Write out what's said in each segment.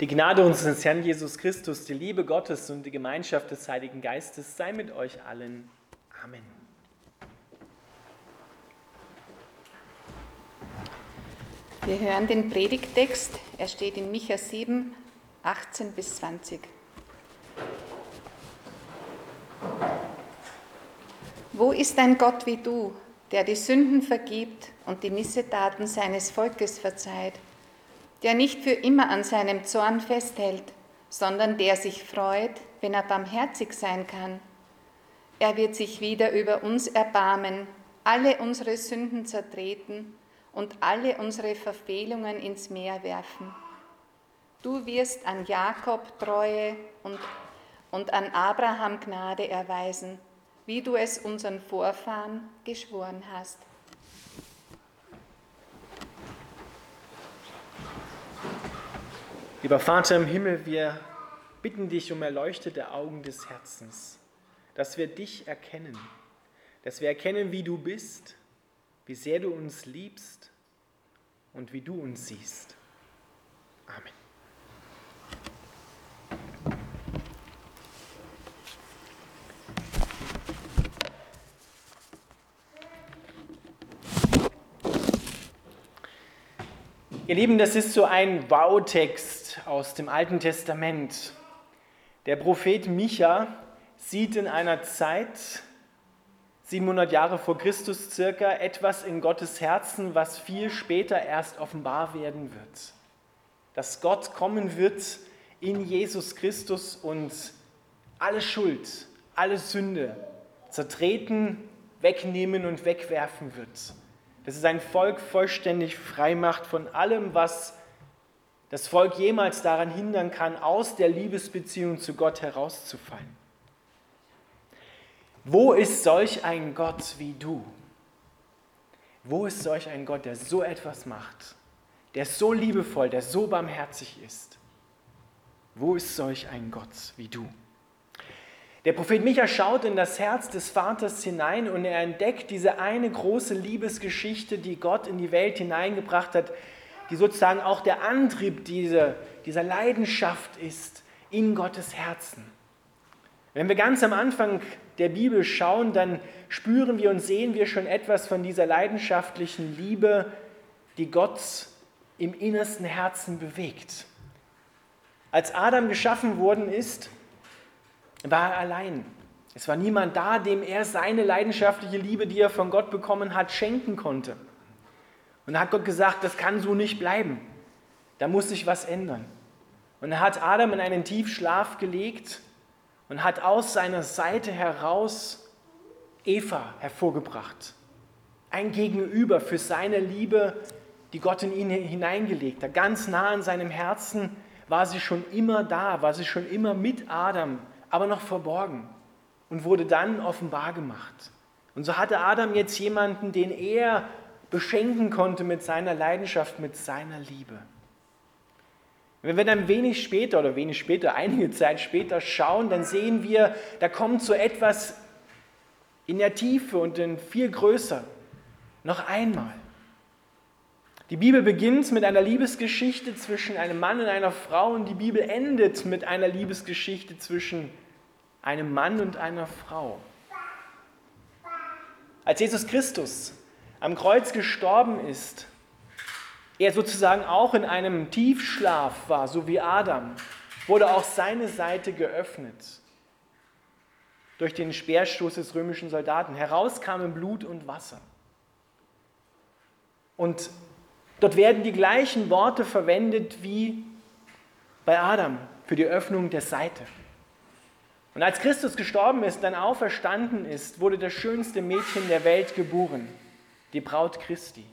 Die Gnade unseres Herrn Jesus Christus, die Liebe Gottes und die Gemeinschaft des Heiligen Geistes sei mit euch allen. Amen. Wir hören den Predigtext. Er steht in Micha 7, 18 bis 20. Wo ist ein Gott wie du, der die Sünden vergibt und die Missetaten seines Volkes verzeiht? Der nicht für immer an seinem Zorn festhält, sondern der sich freut, wenn er barmherzig sein kann. Er wird sich wieder über uns erbarmen, alle unsere Sünden zertreten und alle unsere Verfehlungen ins Meer werfen. Du wirst an Jakob Treue und, und an Abraham Gnade erweisen, wie du es unseren Vorfahren geschworen hast. Lieber Vater im Himmel, wir bitten dich um erleuchtete Augen des Herzens, dass wir dich erkennen, dass wir erkennen, wie du bist, wie sehr du uns liebst und wie du uns siehst. Amen. Ihr Lieben, das ist so ein Bautext aus dem Alten Testament. Der Prophet Micha sieht in einer Zeit, 700 Jahre vor Christus circa, etwas in Gottes Herzen, was viel später erst offenbar werden wird. Dass Gott kommen wird in Jesus Christus und alle Schuld, alle Sünde zertreten, wegnehmen und wegwerfen wird dass es ein Volk vollständig frei macht von allem, was das Volk jemals daran hindern kann, aus der Liebesbeziehung zu Gott herauszufallen. Wo ist solch ein Gott wie du? Wo ist solch ein Gott, der so etwas macht, der so liebevoll, der so barmherzig ist? Wo ist solch ein Gott wie du? Der Prophet Micha schaut in das Herz des Vaters hinein und er entdeckt diese eine große Liebesgeschichte, die Gott in die Welt hineingebracht hat, die sozusagen auch der Antrieb dieser, dieser Leidenschaft ist in Gottes Herzen. Wenn wir ganz am Anfang der Bibel schauen, dann spüren wir und sehen wir schon etwas von dieser leidenschaftlichen Liebe, die Gott im innersten Herzen bewegt. Als Adam geschaffen worden ist, war er allein. Es war niemand da, dem er seine leidenschaftliche Liebe, die er von Gott bekommen hat, schenken konnte. Und da hat Gott gesagt, das kann so nicht bleiben. Da muss sich was ändern. Und er hat Adam in einen Tiefschlaf gelegt und hat aus seiner Seite heraus Eva hervorgebracht. Ein Gegenüber für seine Liebe, die Gott in ihn hineingelegt hat. Ganz nah an seinem Herzen war sie schon immer da, war sie schon immer mit Adam aber noch verborgen und wurde dann offenbar gemacht. Und so hatte Adam jetzt jemanden, den er beschenken konnte mit seiner Leidenschaft, mit seiner Liebe. Wenn wir dann wenig später oder wenig später, einige Zeit später schauen, dann sehen wir, da kommt so etwas in der Tiefe und in viel größer. Noch einmal. Die Bibel beginnt mit einer Liebesgeschichte zwischen einem Mann und einer Frau und die Bibel endet mit einer Liebesgeschichte zwischen einem Mann und einer Frau. Als Jesus Christus am Kreuz gestorben ist, er sozusagen auch in einem Tiefschlaf war, so wie Adam, wurde auch seine Seite geöffnet durch den Speerstoß des römischen Soldaten. Heraus kamen Blut und Wasser. Und Dort werden die gleichen Worte verwendet wie bei Adam für die Öffnung der Seite. Und als Christus gestorben ist, dann auferstanden ist, wurde das schönste Mädchen der Welt geboren, die Braut Christi.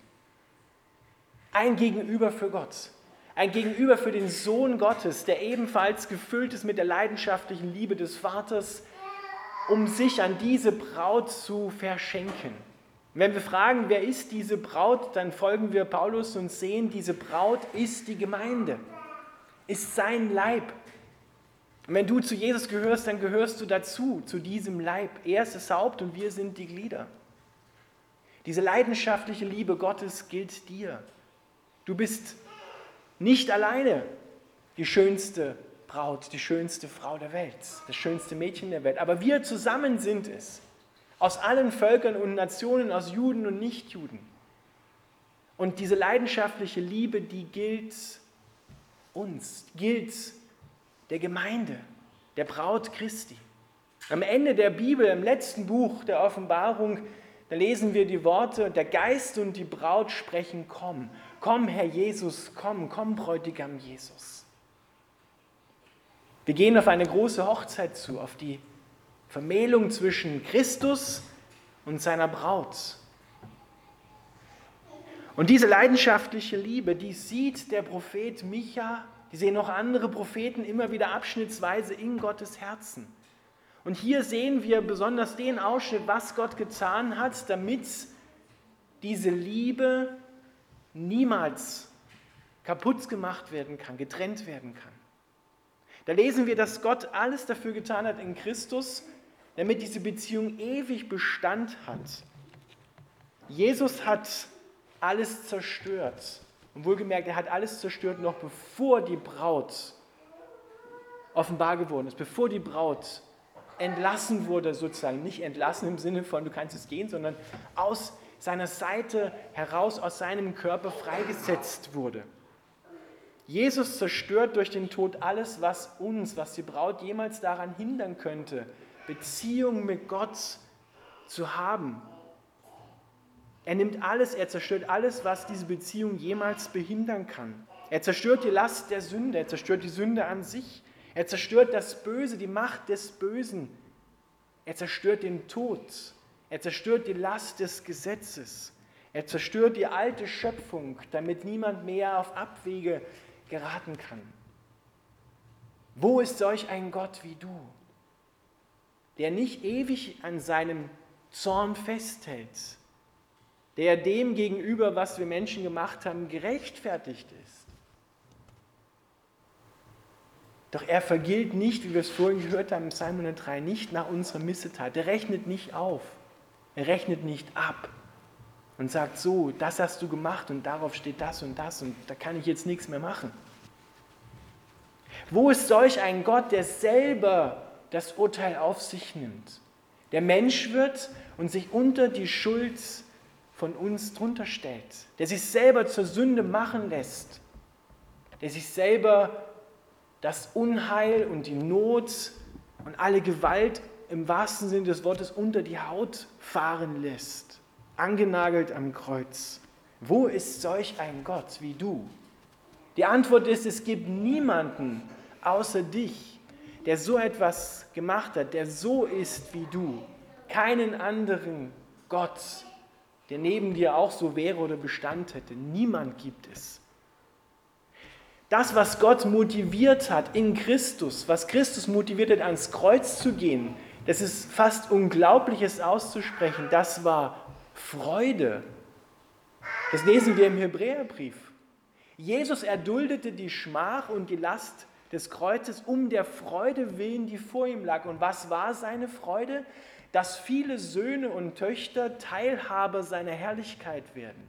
Ein Gegenüber für Gott, ein Gegenüber für den Sohn Gottes, der ebenfalls gefüllt ist mit der leidenschaftlichen Liebe des Vaters, um sich an diese Braut zu verschenken. Wenn wir fragen, wer ist diese Braut, dann folgen wir Paulus und sehen, diese Braut ist die Gemeinde, ist sein Leib. Und wenn du zu Jesus gehörst, dann gehörst du dazu, zu diesem Leib. Er ist das Haupt und wir sind die Glieder. Diese leidenschaftliche Liebe Gottes gilt dir. Du bist nicht alleine. die schönste Braut, die schönste Frau der Welt, das schönste Mädchen der Welt. Aber wir zusammen sind es. Aus allen Völkern und Nationen, aus Juden und Nichtjuden. Und diese leidenschaftliche Liebe, die gilt uns, gilt der Gemeinde, der Braut Christi. Am Ende der Bibel, im letzten Buch der Offenbarung, da lesen wir die Worte, der Geist und die Braut sprechen, komm, komm Herr Jesus, komm, komm Bräutigam Jesus. Wir gehen auf eine große Hochzeit zu, auf die Vermählung zwischen Christus und seiner Braut. Und diese leidenschaftliche Liebe, die sieht der Prophet Micha, die sehen auch andere Propheten immer wieder abschnittsweise in Gottes Herzen. Und hier sehen wir besonders den Ausschnitt, was Gott getan hat, damit diese Liebe niemals kaputt gemacht werden kann, getrennt werden kann. Da lesen wir, dass Gott alles dafür getan hat in Christus, damit diese Beziehung ewig Bestand hat. Jesus hat alles zerstört. Und wohlgemerkt, er hat alles zerstört, noch bevor die Braut offenbar geworden ist, bevor die Braut entlassen wurde, sozusagen. Nicht entlassen im Sinne von, du kannst es gehen, sondern aus seiner Seite heraus, aus seinem Körper freigesetzt wurde. Jesus zerstört durch den Tod alles, was uns, was die Braut jemals daran hindern könnte, Beziehung mit Gott zu haben. Er nimmt alles, er zerstört alles, was diese Beziehung jemals behindern kann. Er zerstört die Last der Sünde, er zerstört die Sünde an sich. Er zerstört das Böse, die Macht des Bösen. Er zerstört den Tod. Er zerstört die Last des Gesetzes. Er zerstört die alte Schöpfung, damit niemand mehr auf Abwege geraten kann. Wo ist solch ein Gott wie du, der nicht ewig an seinem Zorn festhält, der dem gegenüber, was wir Menschen gemacht haben, gerechtfertigt ist? Doch er vergilt nicht, wie wir es vorhin gehört haben im Psalm 103, nicht nach unserer Missetat. Er rechnet nicht auf. Er rechnet nicht ab und sagt so, das hast du gemacht und darauf steht das und das und da kann ich jetzt nichts mehr machen. Wo ist solch ein Gott, der selber das Urteil auf sich nimmt, der Mensch wird und sich unter die Schuld von uns drunter stellt, der sich selber zur Sünde machen lässt, der sich selber das Unheil und die Not und alle Gewalt im wahrsten Sinne des Wortes unter die Haut fahren lässt, angenagelt am Kreuz. Wo ist solch ein Gott wie du? Die Antwort ist, es gibt niemanden außer dich, der so etwas gemacht hat, der so ist wie du. Keinen anderen Gott, der neben dir auch so wäre oder Bestand hätte. Niemand gibt es. Das, was Gott motiviert hat in Christus, was Christus motiviert hat, ans Kreuz zu gehen, das ist fast Unglaubliches auszusprechen. Das war Freude. Das lesen wir im Hebräerbrief. Jesus erduldete die Schmach und die Last des Kreuzes um der Freude willen, die vor ihm lag. Und was war seine Freude? Dass viele Söhne und Töchter Teilhaber seiner Herrlichkeit werden.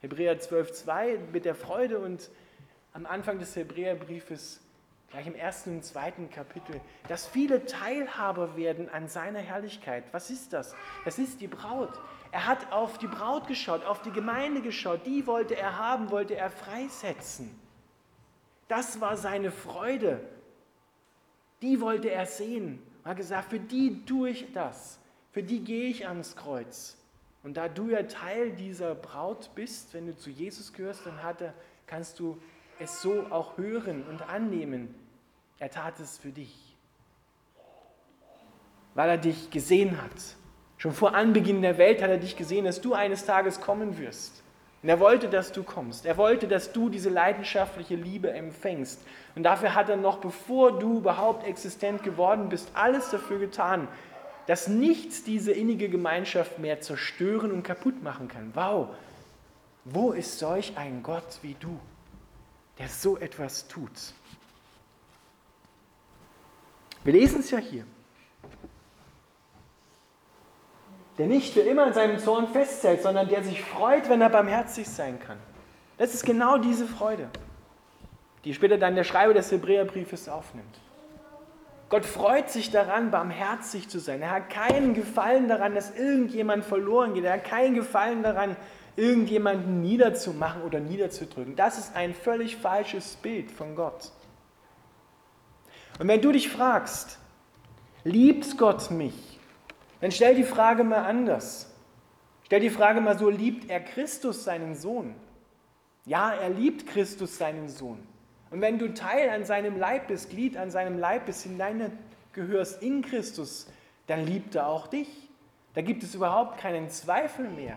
Hebräer 12,2 mit der Freude und am Anfang des Hebräerbriefes, gleich im ersten und zweiten Kapitel, dass viele Teilhaber werden an seiner Herrlichkeit. Was ist das? Das ist die Braut. Er hat auf die Braut geschaut, auf die Gemeinde geschaut. Die wollte er haben, wollte er freisetzen. Das war seine Freude. Die wollte er sehen. Er hat gesagt, für die tue ich das. Für die gehe ich ans Kreuz. Und da du ja Teil dieser Braut bist, wenn du zu Jesus gehörst, dann er, kannst du es so auch hören und annehmen. Er tat es für dich, weil er dich gesehen hat. Schon vor Anbeginn der Welt hat er dich gesehen, dass du eines Tages kommen wirst. Und er wollte, dass du kommst. Er wollte, dass du diese leidenschaftliche Liebe empfängst. Und dafür hat er noch, bevor du überhaupt existent geworden bist, alles dafür getan, dass nichts diese innige Gemeinschaft mehr zerstören und kaputt machen kann. Wow, wo ist solch ein Gott wie du? der so etwas tut. Wir lesen es ja hier. Der nicht für immer in seinem Zorn festhält, sondern der sich freut, wenn er barmherzig sein kann. Das ist genau diese Freude, die später dann der Schreiber des Hebräerbriefes aufnimmt. Gott freut sich daran, barmherzig zu sein. Er hat keinen Gefallen daran, dass irgendjemand verloren geht. Er hat keinen Gefallen daran, irgendjemanden niederzumachen oder niederzudrücken. Das ist ein völlig falsches Bild von Gott. Und wenn du dich fragst, liebt Gott mich? Dann stell die Frage mal anders. Stell die Frage mal so, liebt er Christus seinen Sohn? Ja, er liebt Christus seinen Sohn. Und wenn du Teil an seinem Leib bist, Glied an seinem Leib bist, hineingehörst in Christus, dann liebt er auch dich. Da gibt es überhaupt keinen Zweifel mehr.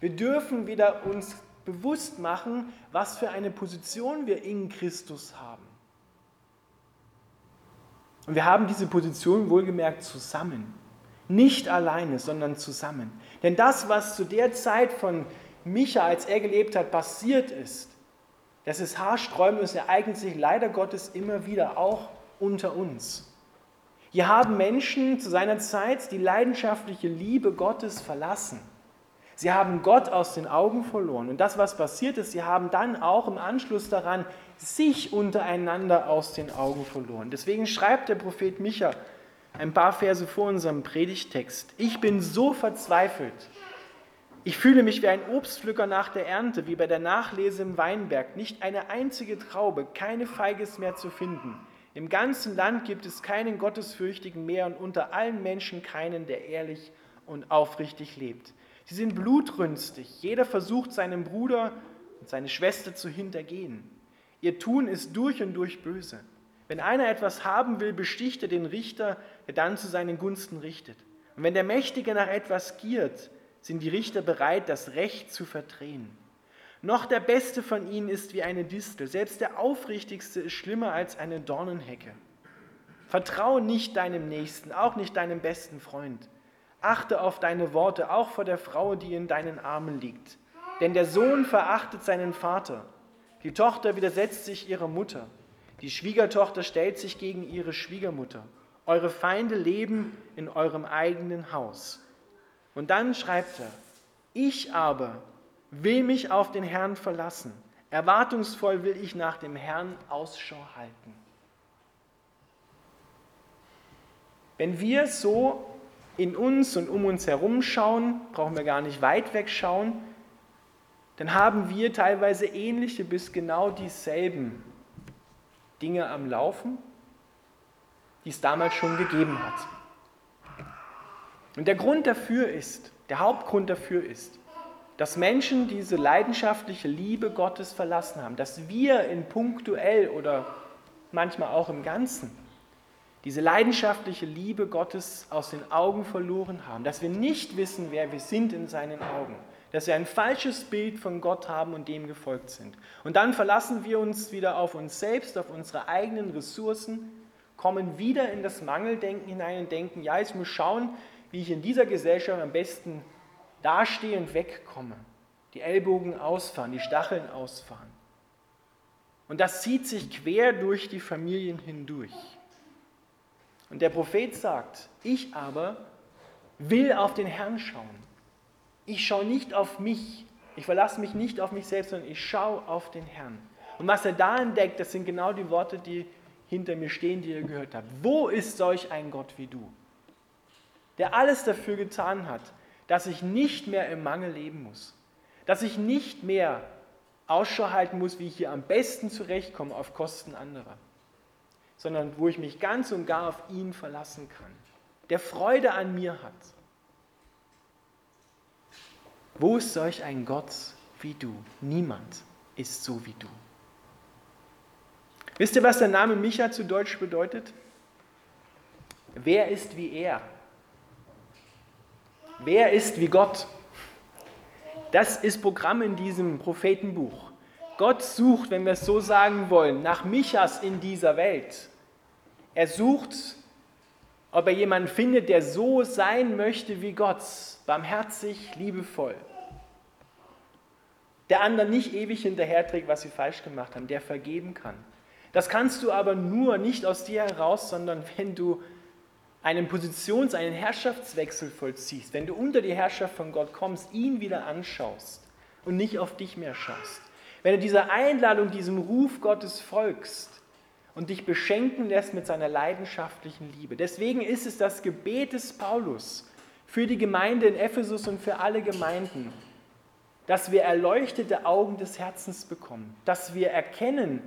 Wir dürfen wieder uns bewusst machen, was für eine Position wir in Christus haben. Und wir haben diese Position wohlgemerkt zusammen. Nicht alleine, sondern zusammen. Denn das, was zu der Zeit von Micha, als er gelebt hat, passiert ist, das ist haarsträubend es ereignet sich leider Gottes immer wieder auch unter uns. Hier haben Menschen zu seiner Zeit die leidenschaftliche Liebe Gottes verlassen. Sie haben Gott aus den Augen verloren. Und das, was passiert ist, sie haben dann auch im Anschluss daran sich untereinander aus den Augen verloren. Deswegen schreibt der Prophet Micha ein paar Verse vor unserem Predigtext. Ich bin so verzweifelt, ich fühle mich wie ein Obstpflücker nach der Ernte, wie bei der Nachlese im Weinberg. Nicht eine einzige Traube, keine Feiges mehr zu finden. Im ganzen Land gibt es keinen Gottesfürchtigen mehr und unter allen Menschen keinen, der ehrlich und aufrichtig lebt. Sie sind blutrünstig. Jeder versucht, seinen Bruder und seine Schwester zu hintergehen. Ihr Tun ist durch und durch böse. Wenn einer etwas haben will, besticht er den Richter, der dann zu seinen Gunsten richtet. Und wenn der Mächtige nach etwas giert, sind die Richter bereit, das Recht zu verdrehen. Noch der Beste von ihnen ist wie eine Distel, selbst der Aufrichtigste ist schlimmer als eine Dornenhecke. Vertraue nicht deinem Nächsten, auch nicht deinem besten Freund. Achte auf deine Worte, auch vor der Frau, die in deinen Armen liegt. Denn der Sohn verachtet seinen Vater, die Tochter widersetzt sich ihrer Mutter, die Schwiegertochter stellt sich gegen ihre Schwiegermutter. Eure Feinde leben in eurem eigenen Haus. Und dann schreibt er, ich aber will mich auf den Herrn verlassen. Erwartungsvoll will ich nach dem Herrn Ausschau halten. Wenn wir so in uns und um uns herum schauen, brauchen wir gar nicht weit weg schauen, dann haben wir teilweise ähnliche bis genau dieselben Dinge am Laufen, die es damals schon gegeben hat. Und der Grund dafür ist, der Hauptgrund dafür ist, dass Menschen diese leidenschaftliche Liebe Gottes verlassen haben, dass wir in punktuell oder manchmal auch im Ganzen diese leidenschaftliche Liebe Gottes aus den Augen verloren haben, dass wir nicht wissen, wer wir sind in seinen Augen, dass wir ein falsches Bild von Gott haben und dem gefolgt sind. Und dann verlassen wir uns wieder auf uns selbst, auf unsere eigenen Ressourcen, kommen wieder in das Mangeldenken hinein und denken, ja, ich muss schauen, wie ich in dieser Gesellschaft am besten dastehe und wegkomme. Die Ellbogen ausfahren, die Stacheln ausfahren. Und das zieht sich quer durch die Familien hindurch. Und der Prophet sagt, ich aber will auf den Herrn schauen. Ich schaue nicht auf mich, ich verlasse mich nicht auf mich selbst, sondern ich schaue auf den Herrn. Und was er da entdeckt, das sind genau die Worte, die hinter mir stehen, die ihr gehört habt. Wo ist solch ein Gott wie du? der alles dafür getan hat, dass ich nicht mehr im Mangel leben muss, dass ich nicht mehr Ausschau halten muss, wie ich hier am besten zurechtkomme auf Kosten anderer, sondern wo ich mich ganz und gar auf ihn verlassen kann, der Freude an mir hat. Wo ist solch ein Gott wie du? Niemand ist so wie du. Wisst ihr, was der Name Micha zu Deutsch bedeutet? Wer ist wie er? Wer ist wie Gott? Das ist Programm in diesem Prophetenbuch. Gott sucht, wenn wir es so sagen wollen, nach Michas in dieser Welt. Er sucht, ob er jemanden findet, der so sein möchte wie Gott, barmherzig, liebevoll. Der anderen nicht ewig hinterherträgt, was sie falsch gemacht haben, der vergeben kann. Das kannst du aber nur nicht aus dir heraus, sondern wenn du einen Positions-, einen Herrschaftswechsel vollziehst, wenn du unter die Herrschaft von Gott kommst, ihn wieder anschaust und nicht auf dich mehr schaust, wenn du dieser Einladung, diesem Ruf Gottes folgst und dich beschenken lässt mit seiner leidenschaftlichen Liebe. Deswegen ist es das Gebet des Paulus für die Gemeinde in Ephesus und für alle Gemeinden, dass wir erleuchtete Augen des Herzens bekommen, dass wir erkennen,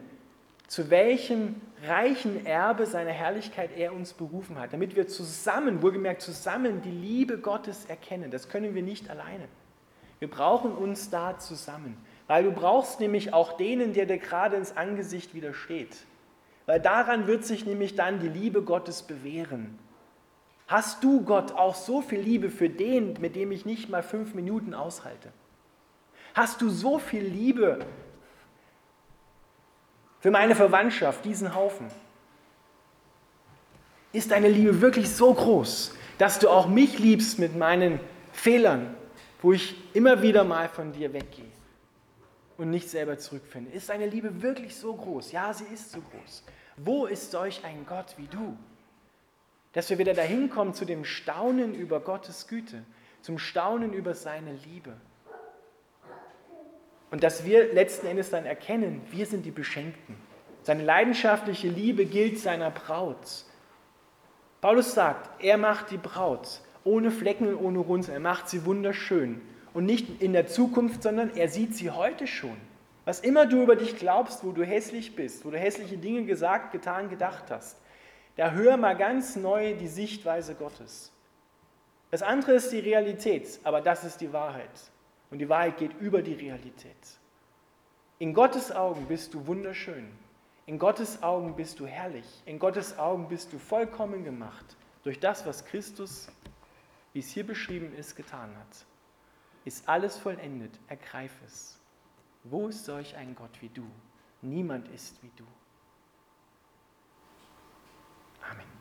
zu welchem reichen Erbe seiner Herrlichkeit er uns berufen hat, damit wir zusammen, wohlgemerkt zusammen, die Liebe Gottes erkennen. Das können wir nicht alleine. Wir brauchen uns da zusammen, weil du brauchst nämlich auch denen, der dir gerade ins Angesicht widersteht. Weil daran wird sich nämlich dann die Liebe Gottes bewähren. Hast du Gott auch so viel Liebe für den, mit dem ich nicht mal fünf Minuten aushalte? Hast du so viel Liebe für meine Verwandtschaft, diesen Haufen? Ist deine Liebe wirklich so groß, dass du auch mich liebst mit meinen Fehlern, wo ich immer wieder mal von dir weggehe und nicht selber zurückfinde? Ist deine Liebe wirklich so groß? Ja, sie ist so groß. Wo ist solch ein Gott wie du? Dass wir wieder dahin kommen zu dem Staunen über Gottes Güte, zum Staunen über seine Liebe. Und dass wir letzten Endes dann erkennen, wir sind die Beschenkten. Seine leidenschaftliche Liebe gilt seiner Braut. Paulus sagt, er macht die Braut ohne Flecken und ohne Runzeln. Er macht sie wunderschön. Und nicht in der Zukunft, sondern er sieht sie heute schon. Was immer du über dich glaubst, wo du hässlich bist, wo du hässliche Dinge gesagt, getan, gedacht hast, da hör mal ganz neu die Sichtweise Gottes. Das andere ist die Realität, aber das ist die Wahrheit. Und die Wahrheit geht über die Realität. In Gottes Augen bist du wunderschön. In Gottes Augen bist du herrlich. In Gottes Augen bist du vollkommen gemacht durch das, was Christus, wie es hier beschrieben ist, getan hat ist alles vollendet, ergreif es. Wo ist solch ein Gott wie du? Niemand ist wie du. Amen.